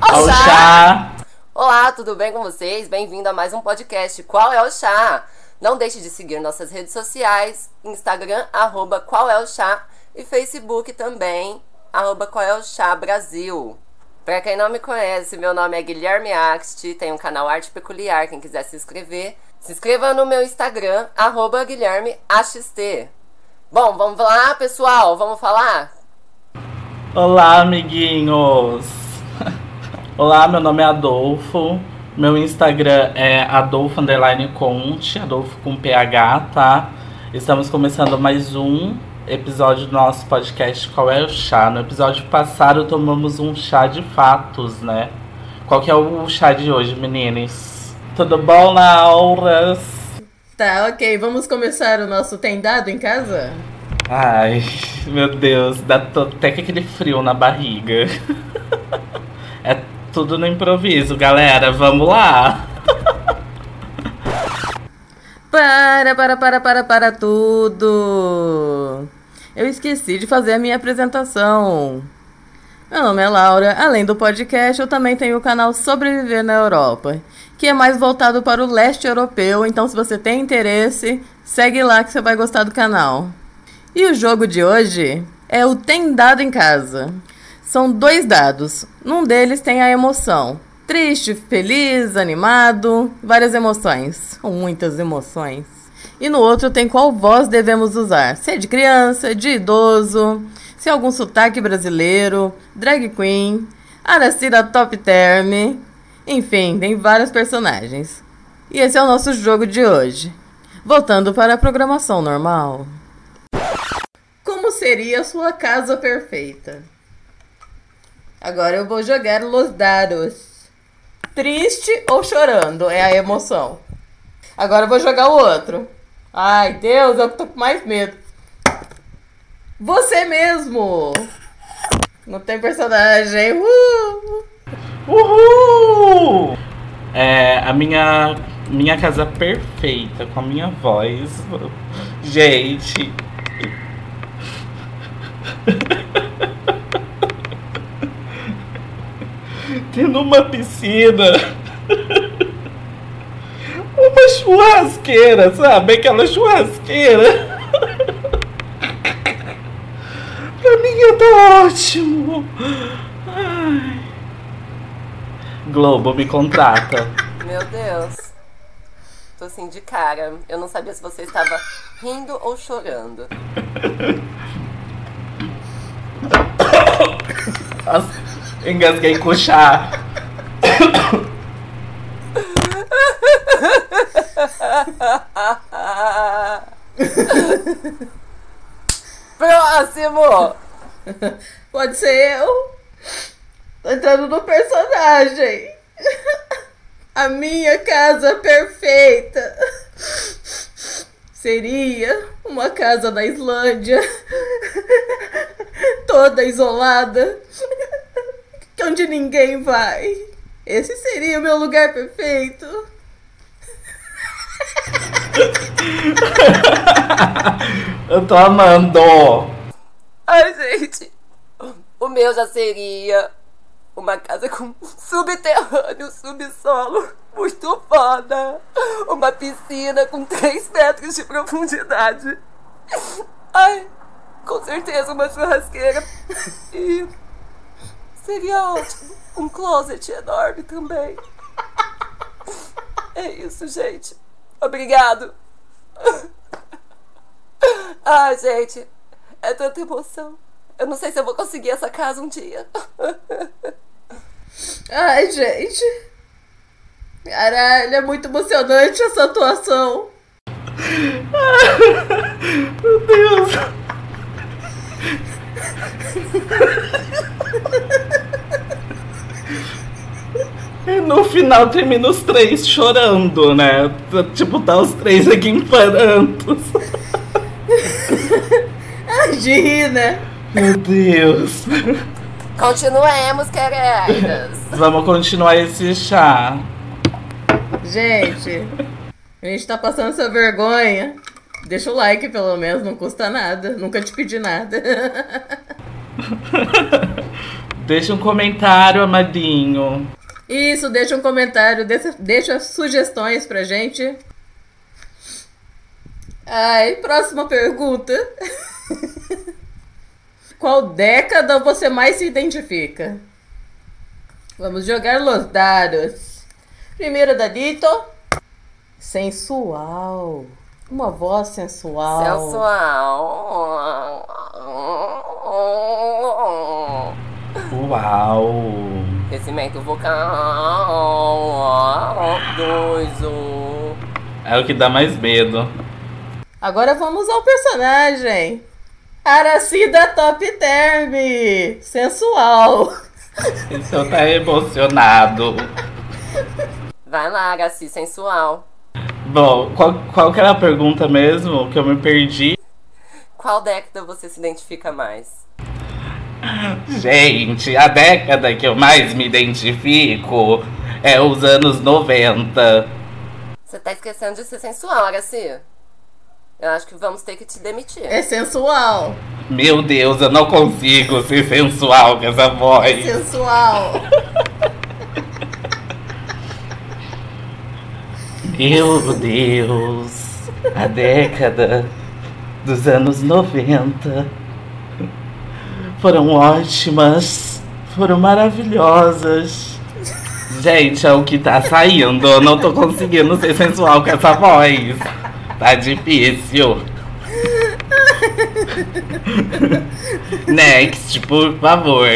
Ao chá! Olá, tudo bem com vocês? Bem-vindo a mais um podcast Qual é o Chá? Não deixe de seguir nossas redes sociais, Instagram, arroba Qual é o Chá e Facebook também, arroba Qual é o Chá Brasil. Pra quem não me conhece, meu nome é Guilherme Axt, tenho um canal Arte Peculiar, quem quiser se inscrever, se inscreva no meu Instagram, arroba Guilherme AXT. Bom, vamos lá, pessoal, vamos falar? Olá, amiguinhos! Olá, meu nome é Adolfo. Meu Instagram é Adolfo Underline Conte, Adolfo com PH, tá? Estamos começando mais um episódio do nosso podcast Qual é o Chá? No episódio passado tomamos um chá de fatos, né? Qual que é o chá de hoje, meninas? Tudo bom, Lauras? Tá, ok. Vamos começar o nosso Tem Dado em casa? Ai, meu Deus, dá até que aquele frio na barriga. é tudo no improviso, galera. Vamos lá! Para, para, para, para, para tudo! Eu esqueci de fazer a minha apresentação. Meu nome é Laura. Além do podcast, eu também tenho o canal Sobreviver na Europa, que é mais voltado para o leste europeu. Então, se você tem interesse, segue lá que você vai gostar do canal. E o jogo de hoje é o Tem Dado em Casa. São dois dados. Num deles tem a emoção. Triste, feliz, animado, várias emoções. Muitas emoções. E no outro tem qual voz devemos usar. Se é de criança, de idoso, se é algum sotaque brasileiro, drag queen, Aracida Top Term. Enfim, tem vários personagens. E esse é o nosso jogo de hoje. Voltando para a programação normal. Como seria a sua casa perfeita? Agora eu vou jogar los dados. Triste ou chorando é a emoção. Agora eu vou jogar o outro. Ai, Deus, eu tô com mais medo. Você mesmo! Não tem personagem. Uh! Uhul! É a minha, minha casa perfeita, com a minha voz. Gente. Tendo uma piscina. Uma churrasqueira, sabe? Aquela churrasqueira. Pra mim ia tá ótimo. Ai. Globo, me contrata. Meu Deus. Tô assim de cara. Eu não sabia se você estava rindo ou chorando. Engasguei com chá. Próximo! Pode ser eu. Tô entrando no personagem. A minha casa perfeita seria uma casa na Islândia, toda isolada, onde ninguém vai. Esse seria o meu lugar perfeito. Eu tô amando. Ai, gente. O meu já seria uma casa com subterrâneo, subsolo. Muito foda. Uma piscina com 3 metros de profundidade. Ai, com certeza uma churrasqueira. E seria ótimo. Um closet enorme também. É isso, gente. Obrigado. Ai, gente. É tanta emoção. Eu não sei se eu vou conseguir essa casa um dia. Ai, gente. Caralho, é muito emocionante essa atuação. Meu Deus. E no final termina os três chorando, né? Tipo, tá os três aqui em prantos. Ai, de rir, né? Meu Deus. Continuemos, queridas. Vamos continuar esse chá. Gente, a gente tá passando essa vergonha. Deixa o like, pelo menos, não custa nada. Nunca te pedi nada. Deixa um comentário, amadinho. Isso, deixa um comentário, deixa, deixa sugestões pra gente. Ai, próxima pergunta. Qual década você mais se identifica? Vamos jogar los dados. Primeiro da Dito. Sensual. Uma voz sensual. Sensual. Uau! Crescimento vocal. Dois, um. É o que dá mais medo. Agora vamos ao personagem. Aracida Top Term. Sensual. Então tá emocionado. Vai lá, Agaci, sensual. Bom, qual, qual que era a pergunta mesmo? Que eu me perdi. Qual década você se identifica mais? Gente, a década que eu mais me identifico é os anos 90. Você tá esquecendo de ser sensual, Agaci. Eu acho que vamos ter que te demitir. É sensual. Meu Deus, eu não consigo ser sensual com essa É voz. sensual. Meu Deus, a década dos anos 90 foram ótimas, foram maravilhosas. Gente, é o que tá saindo, eu não tô conseguindo ser sensual com essa voz. Tá difícil. Next, por favor.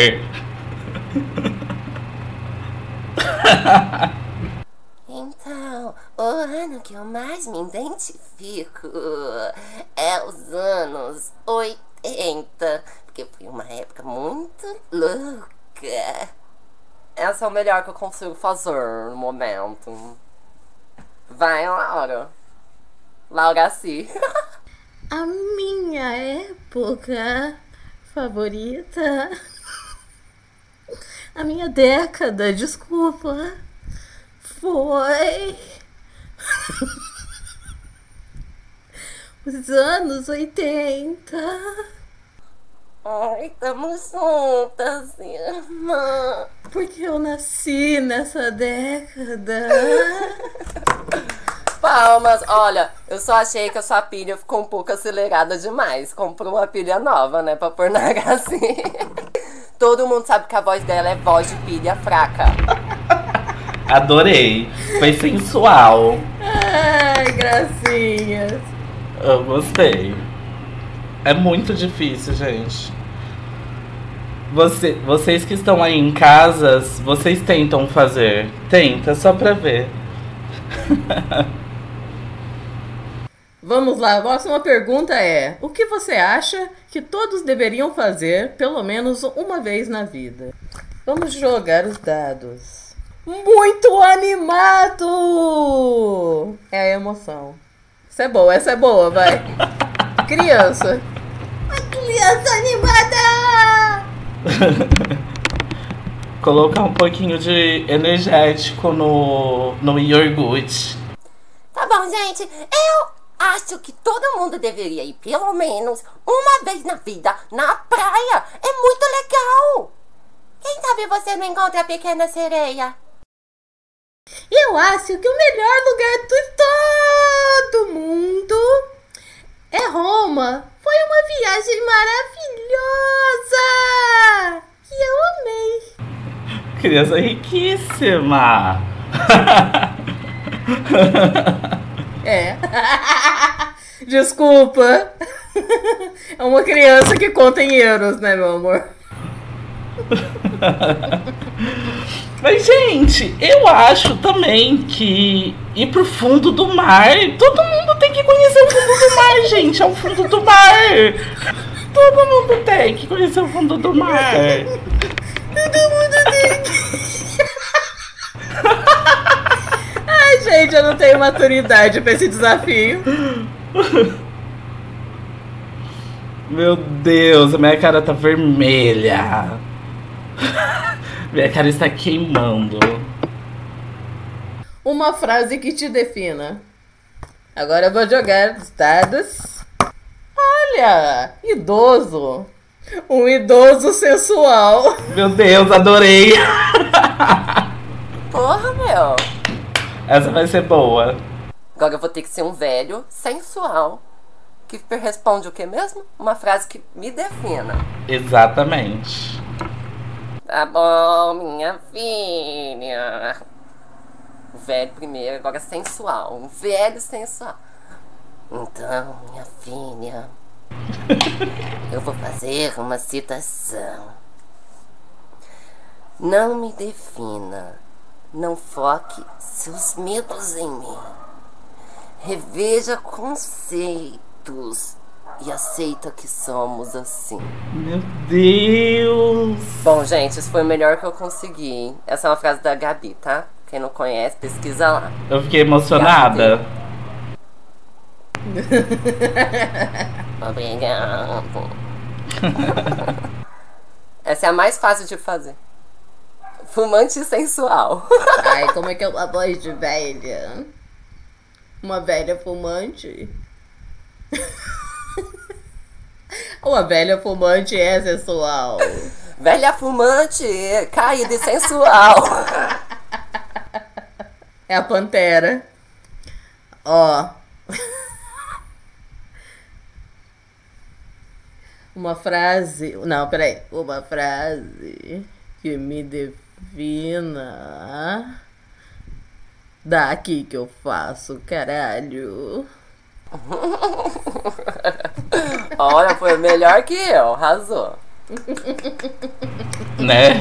Então, o ano que eu mais me identifico é os anos 80, porque foi uma época muito louca. Essa é o melhor que eu consigo fazer no momento. Vai, Laura. Laura Si. A minha época favorita. A minha década, desculpa. Foi. Os anos 80. Ai, tamo juntas, irmã. Porque eu nasci nessa década. Palmas, olha, eu só achei que a sua pilha ficou um pouco acelerada demais. Comprou uma pilha nova, né, pra pôr na gracinha. Todo mundo sabe que a voz dela é voz de pilha fraca. Adorei. Foi sensual. Ai, gracinhas. Eu gostei. É muito difícil, gente. Você, vocês que estão aí em casas, vocês tentam fazer. Tenta, só pra ver. Vamos lá, a próxima pergunta é: O que você acha que todos deveriam fazer pelo menos uma vez na vida? Vamos jogar os dados. Muito animado! É a emoção. Essa é boa, essa é boa, vai. Criança. Uma criança animada! Colocar um pouquinho de energético no, no iogurte. Tá bom, gente. Eu acho que todo mundo deveria ir pelo menos uma vez na vida na praia. É muito legal. Quem sabe você não encontra a pequena sereia? Eu acho que o melhor lugar de todo mundo é Roma. Foi uma viagem maravilhosa! Que eu amei. Criança riquíssima. É. Desculpa. É uma criança que conta em euros, né, meu amor? Mas, gente, eu acho também que ir pro fundo do mar, todo mundo tem que gente. É o fundo do mar. Todo mundo tem que conhecer o fundo do mar. Todo mundo tem que. Ai, gente, eu não tenho maturidade pra esse desafio. Meu Deus, a minha cara tá vermelha. Minha cara está queimando. Uma frase que te defina. Agora eu vou jogar os dados. Olha, idoso. Um idoso sensual. Meu Deus, adorei. Porra, meu. Essa vai ser boa. Agora eu vou ter que ser um velho sensual. Que responde o que mesmo? Uma frase que me defina. Exatamente. Tá bom, minha filha. Velho primeiro, agora sensual. Um velho sensual. Então, minha filha. eu vou fazer uma citação. Não me defina. Não foque seus medos em mim. Reveja conceitos e aceita que somos assim. Meu Deus. Bom, gente, isso foi o melhor que eu consegui. Essa é uma frase da Gabi, tá? Quem não conhece, pesquisa lá. Eu fiquei emocionada. Obrigado. Essa é a mais fácil de fazer. Fumante sensual. Ai, como é que é uma voz de velha? Uma velha fumante? Uma velha fumante é sensual. Velha fumante, caída e sensual. É a pantera. Ó. Uma frase. Não, peraí. Uma frase que me defina. Daqui que eu faço, caralho. Olha, foi melhor que eu, arrasou. Né?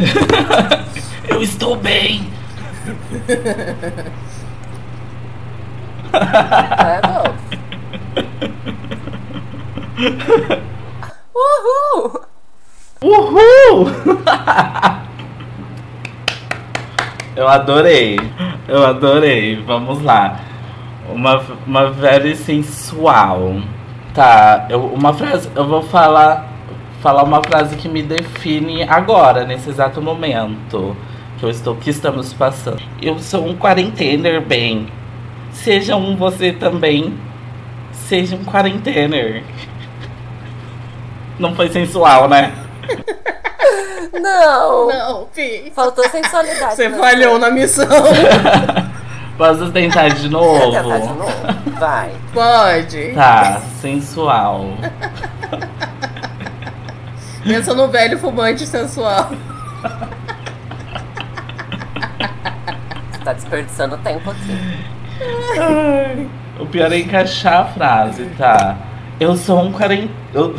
Eu estou bem. É bom. Uhul! Uhul! Eu adorei. Eu adorei. Vamos lá. Uma, uma velha sensual. Tá, eu, uma frase. Eu vou falar. Falar uma frase que me define agora, nesse exato momento. Que eu estou. Que estamos passando. Eu sou um quarentener bem. Seja um você também. Seja um quarentener. Não foi sensual, né? Não! Não, Pi. Faltou sensualidade. Você né? falhou na missão. Posso tentar de novo? tentar de novo? Vai. Pode. Tá, sensual. Pensa no velho fumante sensual. Você tá desperdiçando tempo aqui. O pior é encaixar a frase, tá? Eu sou um quarenta. Eu...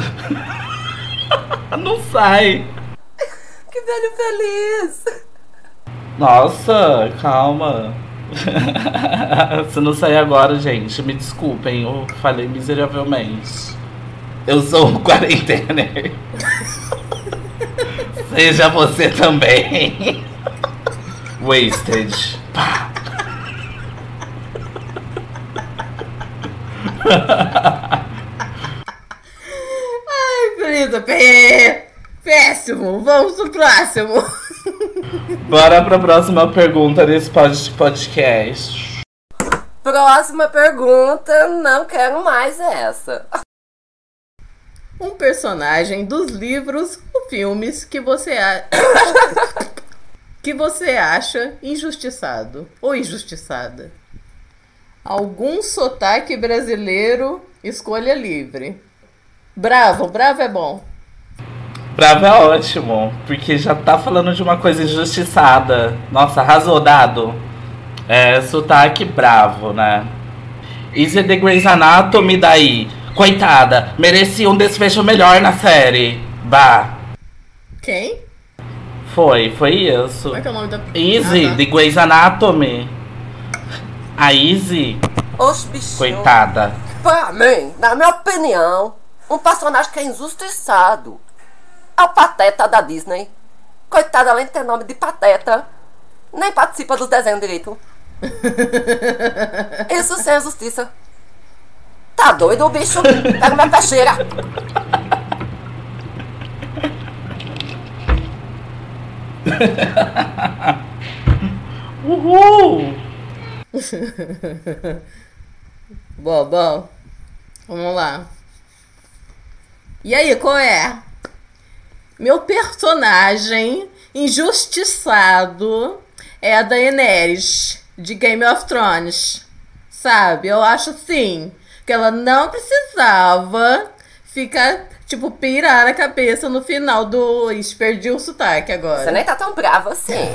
Não sai. Que velho feliz! Nossa, calma. Se não sair agora, gente, me desculpem, eu falei miseravelmente. Eu sou um quarentener. Seja você também. Wasted. Pá. Ai, querida, P. Péssimo. Vamos pro próximo. Bora pra próxima pergunta desse pod- podcast. Próxima pergunta, não quero mais essa. Um personagem dos livros ou filmes que você a... que você acha injustiçado ou injustiçada. Algum sotaque brasileiro, escolha livre. Bravo, bravo é bom. Bravo é ótimo, porque já tá falando de uma coisa injustiçada. Nossa, arrasou, dado. É, sotaque bravo, né? Easy the Grey's Anatomy daí. Coitada, merecia um desfecho melhor na série. Bah, Quem? Foi, foi isso. Como é que é o nome da Easy, Ah, tá. the Grey's Anatomy. A Easy, Os bichinhos. coitada. Pra mim, na minha opinião, um personagem que é injustiçado é o Pateta da Disney. Coitado, além de ter nome de Pateta, nem participa dos desenhos direito. Isso sem a justiça. Tá doido o bicho? Pega minha peixeira. Uhul! Bom, bom. Vamos lá. E aí, qual é? Meu personagem injustiçado é a Daenerys de Game of Thrones. Sabe? Eu acho assim que ela não precisava ficar, tipo, pirar a cabeça no final do. Ixi, perdi o sotaque agora. Você nem tá tão brava assim.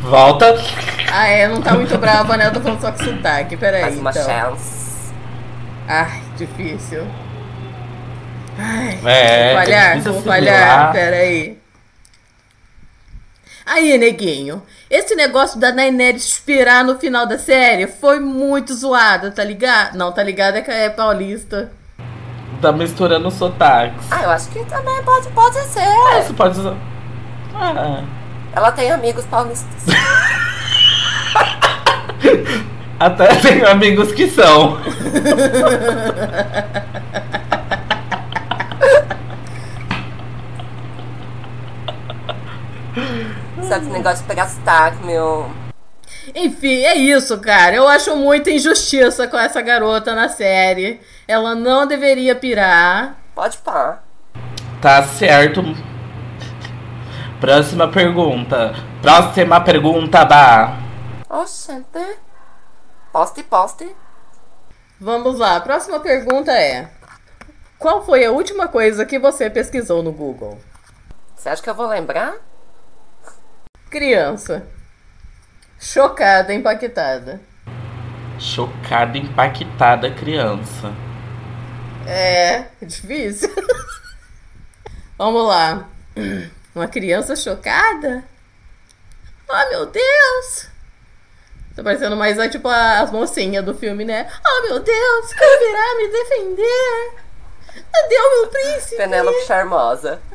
Volta. Ah, é, não tá muito brava, né? Eu tô falando só com sotaque. Peraí. Mais uma então. chance. Ai, difícil. Ai, É, vou é falhar, vou assimilar. falhar, peraí. Aí, neguinho, esse negócio da Daenerys expirar no final da série foi muito zoado, tá ligado? Não, tá ligado é que é paulista. Tá misturando sotaques. Ah, eu acho que também pode, pode ser. Ah, Você pode usar. Ah, Ela tem amigos paulistas. até tenho amigos que são. Sabe esse negócio de pegar sotaque, meu. Enfim, é isso, cara. Eu acho muita injustiça com essa garota na série. Ela não deveria pirar. Pode pá. Tá certo. Próxima pergunta. Próxima pergunta, Bah. Oxente. Poste, poste. Vamos lá, a próxima pergunta é: Qual foi a última coisa que você pesquisou no Google? Você acha que eu vou lembrar? Criança. Chocada, impactada. Chocada, impactada criança. É, difícil. Vamos lá. Uma criança chocada? Oh, meu Deus! Tá parecendo mais é, tipo as mocinhas do filme, né? Oh, meu Deus! Quem virá me defender? Cadê o meu príncipe? Penélope Charmosa.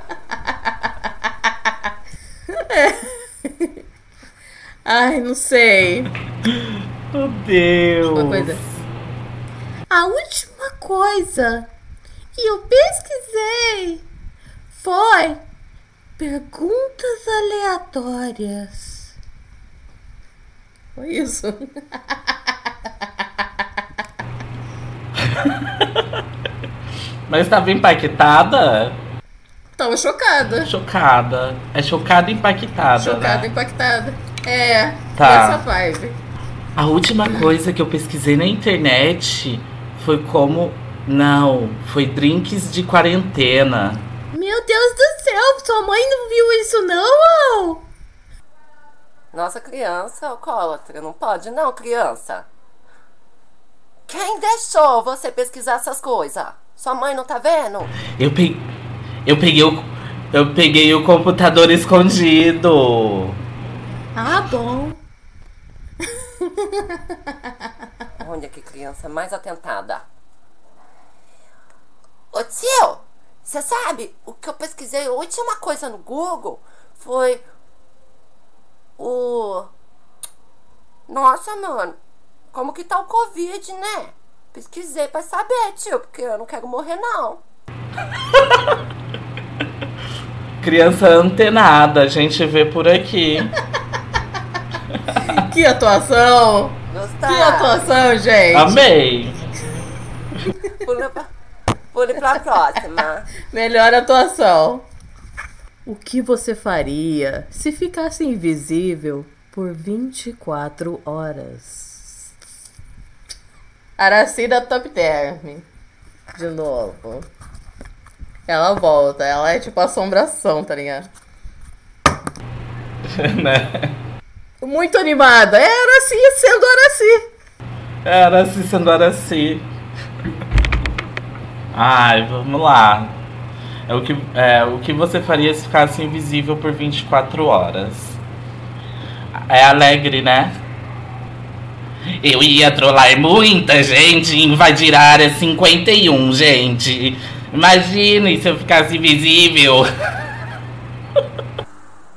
Ai, não sei. Meu Deus. Uma coisa. A última coisa que eu pesquisei foi perguntas aleatórias. Foi isso. Mas estava impactada? Tava chocada. Chocada. É chocada e impactada, Chocada, né? impactada. É, Tá. essa vibe. A última coisa que eu pesquisei na internet foi como. Não, foi drinks de quarentena. Meu Deus do céu, sua mãe não viu isso não? Nossa, criança alcoólatra. Não pode, não, criança. Quem deixou você pesquisar essas coisas? Sua mãe não tá vendo? Eu peguei. Eu peguei o. Eu peguei o computador escondido. Ah, bom. Olha que criança mais atentada. Ô tio, você sabe o que eu pesquisei? A última coisa no Google foi o. Nossa, mano, como que tá o Covid, né? Pesquisei pra saber, tio, porque eu não quero morrer, não. Criança antenada, a gente vê por aqui. Que atuação! Gostar? Que atuação, gente! Amei. Pule pra, pule pra próxima. Melhor atuação. O que você faria se ficasse invisível por 24 horas? Aracida Top Term. De novo. Ela volta. Ela é tipo assombração, tá ligado? né? Muito animada. É Araci sendo Araci. Era assim sendo era assim. Ai, vamos lá. É o, que, é o que você faria se ficasse invisível por 24 horas? É alegre, né? Eu ia trollar muita gente invadir a área 51, gente. Imagine se eu ficasse invisível.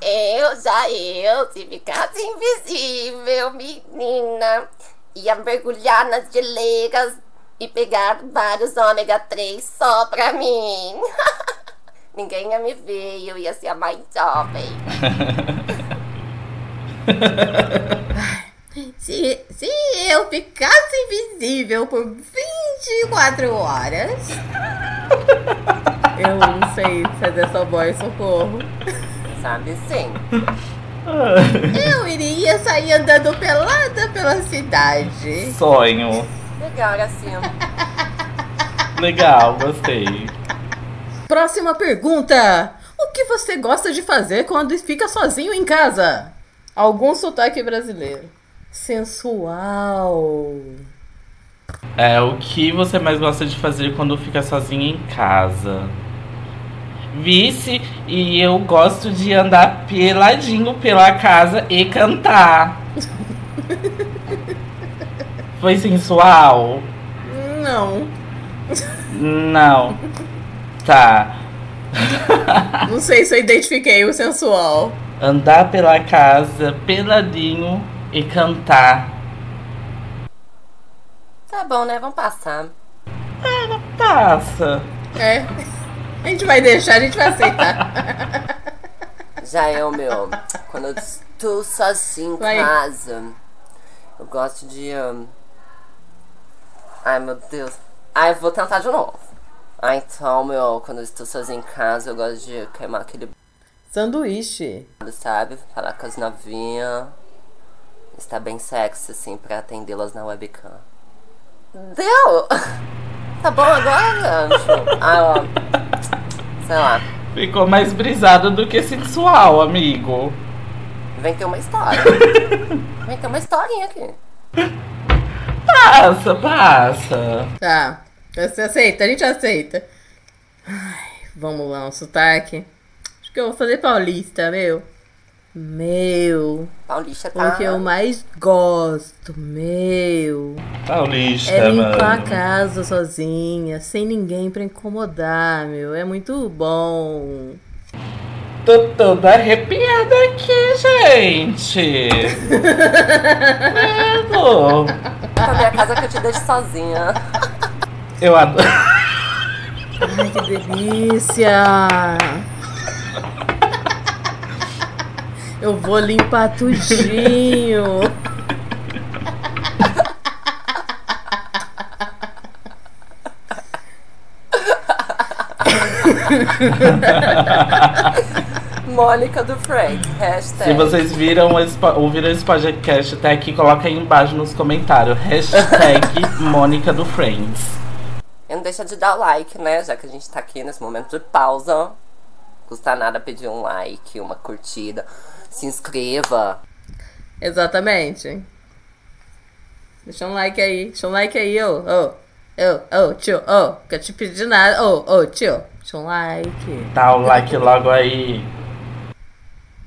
Eu já eu, se ficasse invisível, menina, ia mergulhar nas geleiras e pegar vários ômega 3 só pra mim. Ninguém ia me ver e eu ia ser a mais jovem. Se, se eu ficasse invisível por 24 horas. Eu não sei fazer essa voz, socorro. Sabe sim. Eu iria sair andando pelada pela cidade. Sonho. Legal, assim. Legal, gostei. Próxima pergunta. O que você gosta de fazer quando fica sozinho em casa? Algum sotaque brasileiro. Sensual. É, o que você mais gosta de fazer quando fica sozinha em casa? Vice, e eu gosto de andar peladinho pela casa e cantar. Foi sensual? Não. Não. Tá. Não sei se eu identifiquei o sensual. Andar pela casa peladinho e cantar. Tá bom, né? Vamos passar. Passa. É. A gente vai deixar, a gente vai aceitar. Já eu, meu, quando eu estou sozinho em Vai. casa, eu gosto de. hum, Ai, meu Deus. Ai, eu vou tentar de novo. Ah, então, meu, quando eu estou sozinho em casa, eu gosto de queimar aquele Sanduíche. sabe? Falar com as novinhas. Estar bem sexy, assim, pra atendê-las na webcam. Deu! Tá bom agora, Anjo? Ah, ó. Sei lá. Ficou mais brisado do que sensual, amigo. Vem ter uma história. Vem ter uma historinha aqui. Passa, passa. Tá. Você aceita? A gente aceita. Ai, vamos lá, um sotaque. Acho que eu vou fazer paulista, meu. Meu. Paulista tá. O que eu mais gosto, meu. Paulista, É limpar a mano. casa sozinha, sem ninguém pra incomodar, meu. É muito bom. Tô toda arrepiada aqui, gente. Credo. Pra minha casa que eu te deixo sozinha. Eu adoro. Ai, que delícia! Eu vou limpar tudinho. Mônica do Frank. Hashtag. Se vocês viram esse, ouviram esse podcast até aqui, coloca aí embaixo nos comentários. Hashtag Mônica do Friends. E não deixa de dar o like, né? Já que a gente tá aqui nesse momento de pausa. Custa nada pedir um like, uma curtida. Se inscreva. Exatamente. Deixa um like aí. Deixa um like aí, ô. Ô, ô, ô, tio. Ô, que eu te pedi nada. Ô, ô, tio. Deixa um like. Dá o like logo aí.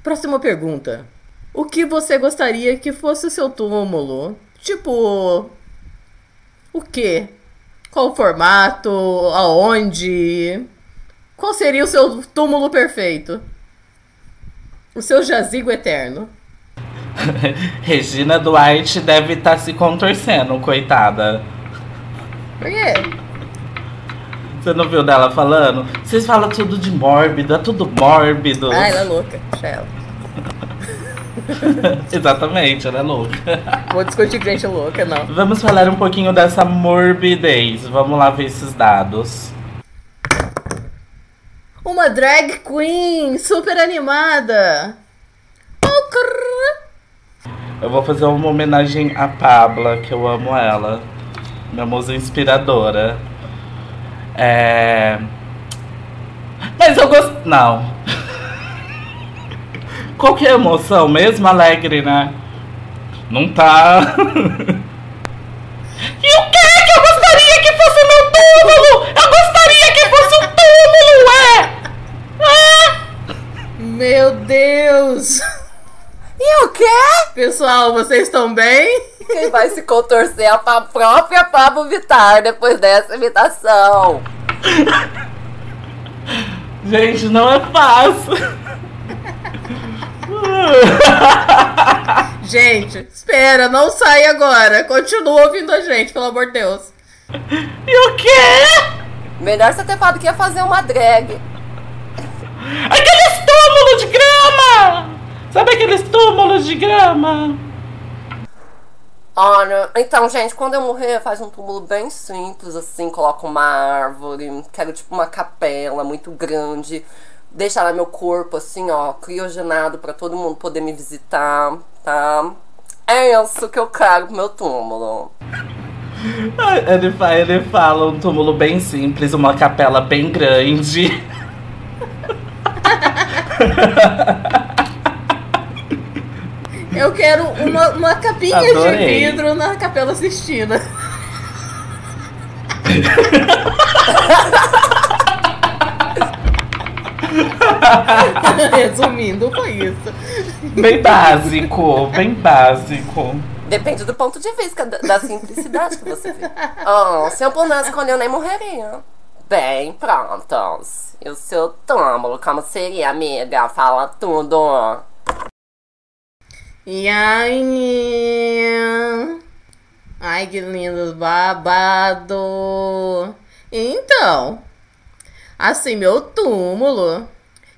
Próxima pergunta. O que você gostaria que fosse o seu túmulo? Tipo. O quê? Qual o formato? Aonde? Qual seria o seu túmulo perfeito? O seu jazigo eterno. Regina Duarte deve estar se contorcendo, coitada. Por quê? Você não viu dela falando? Vocês falam tudo de mórbido, é tudo mórbido. Ah, ela é louca. Deixa ela. Exatamente, ela é louca. Vou discutir gente louca, não. Vamos falar um pouquinho dessa morbidez. Vamos lá ver esses dados. Uma drag queen super animada. Oh. Eu vou fazer uma homenagem à Pabla, que eu amo ela. Minha musa inspiradora. É. Mas eu gosto. Não. Qual que é a emoção? Mesmo alegre, né? Não tá. e o que que eu gostaria que fosse meu túmulo? Eu gostaria que fosse um túmulo, é! É! Meu Deus! E o quê? Pessoal, vocês estão bem? Quem vai se contorcer é a própria Pablo Vittar depois dessa imitação. Gente, não é fácil. Gente, espera, não sai agora. Continua ouvindo a gente, pelo amor de Deus. E o quê? Melhor você ter falado que ia fazer uma drag. Aqueles túmulos de grama! Sabe aqueles túmulos de grama? Olha, então, gente, quando eu morrer, faz um túmulo bem simples, assim, coloca uma árvore, quero tipo uma capela muito grande, deixa lá meu corpo, assim, ó, criogenado para todo mundo poder me visitar, tá? É isso que eu quero pro meu túmulo. Ele, fa- ele fala um túmulo bem simples, uma capela bem grande. Eu quero uma, uma capinha de Adorei. vidro na Capela Sistina. Resumindo, foi isso. Bem básico, bem básico. Depende do ponto de vista da, da simplicidade que você vê. Oh, se eu pudesse escolher, eu nem morreria. Bem, prontos. E o seu túmulo, como seria, amiga? Fala tudo. E aí? Ai, que lindo babado. Então, assim, meu túmulo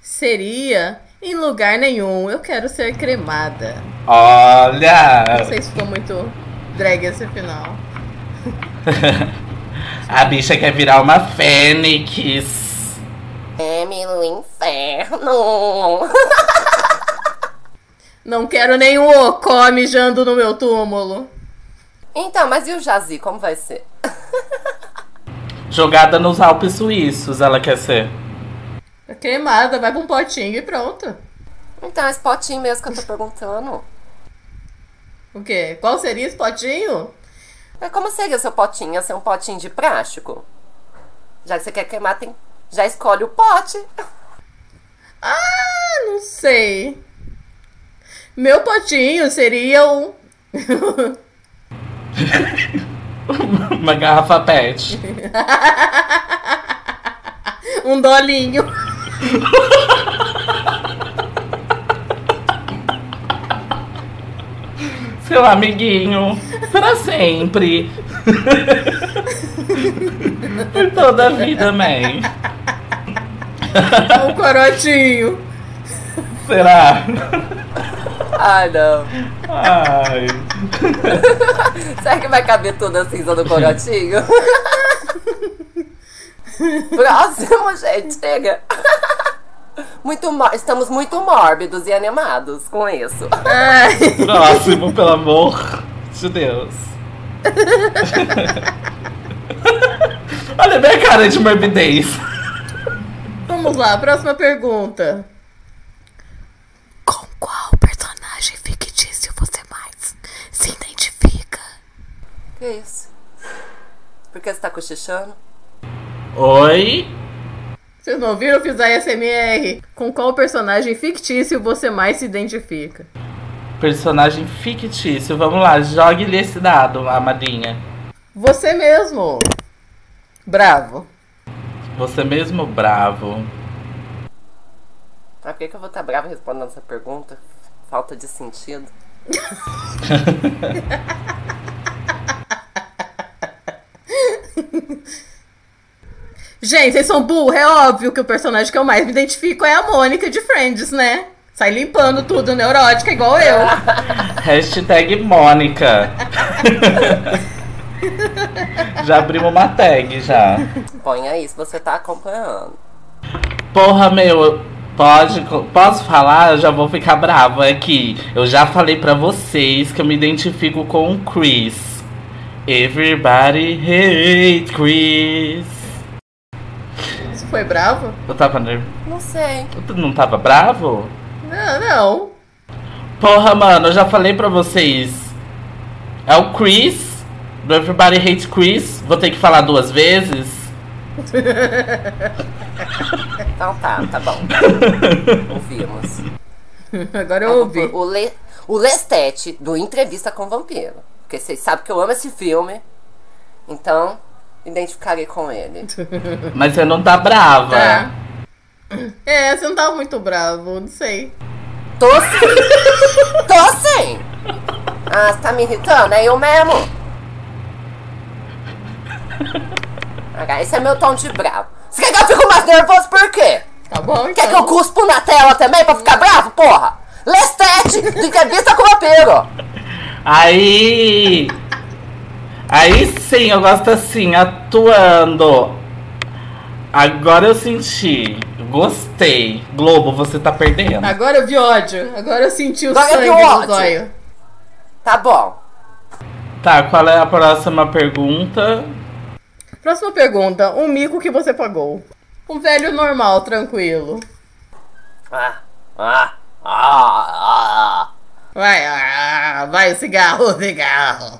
seria em lugar nenhum. Eu quero ser cremada. Não Olha! sei se ficou muito drag esse final. A bicha quer virar uma fênix. Emily Inferno. Não quero nenhum ocó mijando no meu túmulo. Então, mas e o Jazi, como vai ser? Jogada nos Alpes Suíços, ela quer ser. Cremada, vai pra um potinho e pronto. Então, esse potinho mesmo que eu tô perguntando. O quê? Qual seria esse potinho? Mas como seria o seu potinho? Ia ser um potinho de plástico? Já que você quer queimar, tem... já escolhe o pote. Ah, não sei. Meu potinho seria um. Uma garrafa pet. um dolinho. Seu amiguinho. Pra sempre. Por toda a vida, man. Um corotinho. Será? Ai, não. Ai. Será que vai caber toda a cinza no corotinho? Próximo, gente, chega. Muito Estamos muito mórbidos e animados com isso. Ai, Próximo, pelo amor de Deus. Olha a minha cara de morbidez. vamos lá, próxima pergunta. Com qual personagem fictício você mais se identifica? Que isso? Por que você tá cochichando? Oi? Vocês não ouviram? Eu fiz a SMR. Com qual personagem fictício você mais se identifica? Personagem fictício. Vamos lá, jogue-lhe esse dado, amadinha. Você mesmo. Bravo. Você mesmo bravo. Mas por que, eu vou estar brava respondendo essa pergunta? Falta de sentido. Gente, vocês são burros. É óbvio que o personagem que eu mais me identifico é a Mônica de Friends, né? Sai limpando tudo, neurótica, igual eu. Hashtag Mônica. já abrimos uma tag já. Põe aí se você tá acompanhando. Porra, meu, pode, posso falar? Eu já vou ficar brava aqui. Eu já falei pra vocês que eu me identifico com o Chris. Everybody hate Chris. Foi bravo? Eu tava nervoso. Não sei. Tu não tava bravo? Não, não. Porra, mano, eu já falei pra vocês. É o Chris, do Everybody Hates Chris. Vou ter que falar duas vezes. Então tá, tá bom. Ouvimos. Agora eu vou ouvi. O, Le... o Lestat do Entrevista com o Vampiro. Porque vocês sabem que eu amo esse filme. Então, identificarei com ele. Mas você não tá brava. Tá. É, você não tava muito bravo, não sei. Tô sim! Tô sim! Ah, você tá me irritando? É eu mesmo? Ah, esse é meu tom de bravo. Você quer que eu fique mais nervoso por quê? Tá bom, então. Quer que eu cuspo na tela também pra ficar bravo, porra? Lestat, do Entrevista com o Vampiro. Aí. Aí sim, eu gosto assim, atuando. Agora eu senti. Gostei. Globo, você tá perdendo. Agora eu vi ódio. Agora eu senti o Agora eu vi sangue no ódio. zóio. Tá bom. Tá, qual é a próxima pergunta? Próxima pergunta. Um mico que você pagou. Um velho normal, tranquilo. Ah, ah, ah, ah. Vai, ah, vai, cigarro, cigarro.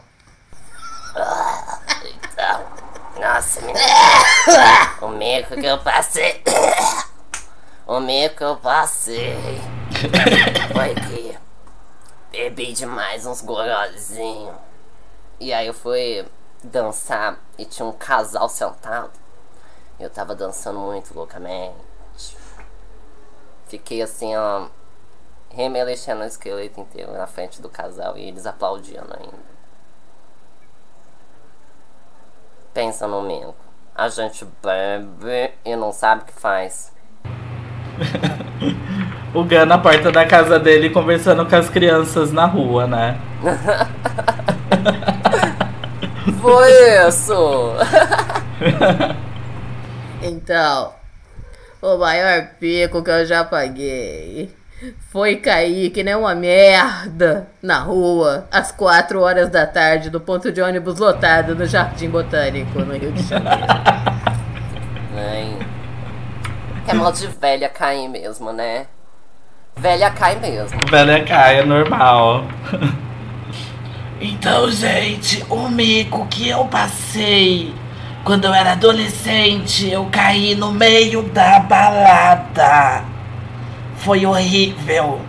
Então, nossa, menina. O mico que eu passei. O mico que eu passei. Foi que bebi demais uns gorozinhos. E aí eu fui dançar e tinha um casal sentado. Eu tava dançando muito loucamente. Fiquei assim, ó, remelexendo o esqueleto inteiro na frente do casal e eles aplaudindo ainda. Pensa no mico. A gente bebe e não sabe o que faz. O Gun na porta da casa dele conversando com as crianças na rua, né? Foi isso! Então, o maior pico que eu já paguei foi cair que nem uma merda na rua às 4 horas da tarde do ponto de ônibus lotado no Jardim Botânico, no Rio de Janeiro. Ai. É mal de velha cair mesmo, né? Velha cai mesmo. Velha cai, é normal. Então, gente, o mico que eu passei quando eu era adolescente, eu caí no meio da balada. Foi horrível.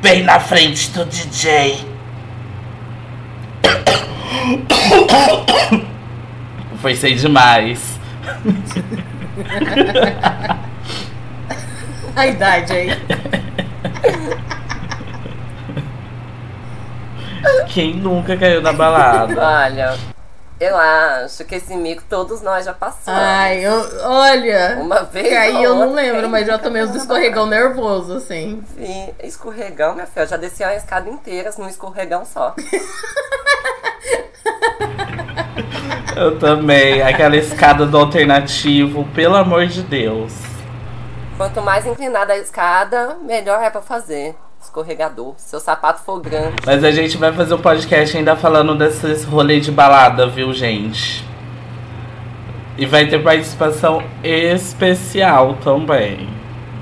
Bem na frente do DJ. Foi sei demais. A idade aí. Quem nunca caiu na balada? Olha, eu acho que esse mico todos nós já passamos. Ai, eu, olha. Uma vez ou eu não lembro, mas já tomei uns escorregão nervoso, assim. Sim, escorregão, minha filha. Eu já desci a escada inteira num escorregão só. Eu também. Aquela escada do alternativo, pelo amor de Deus. Quanto mais inclinada a escada, melhor é pra fazer. Escorregador. Se seu sapato for grande. Mas a gente vai fazer o podcast ainda falando desses rolês de balada, viu, gente? E vai ter participação especial também.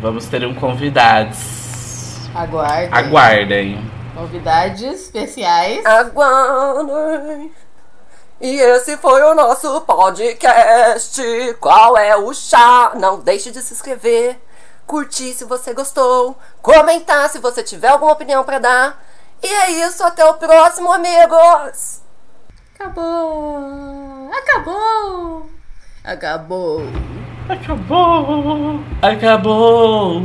Vamos ter um convidados. Aguardem. Aguardem. Novidades especiais. Aguardem. E esse foi o nosso podcast. Qual é o chá? Não deixe de se inscrever, curtir se você gostou, comentar se você tiver alguma opinião pra dar. E é isso, até o próximo, amigos. Acabou! Acabou! Acabou! Acabou! Acabou!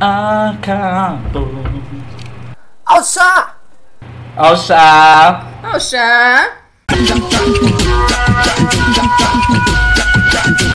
Acabou! Ao chá! Ao chá! Ao chá!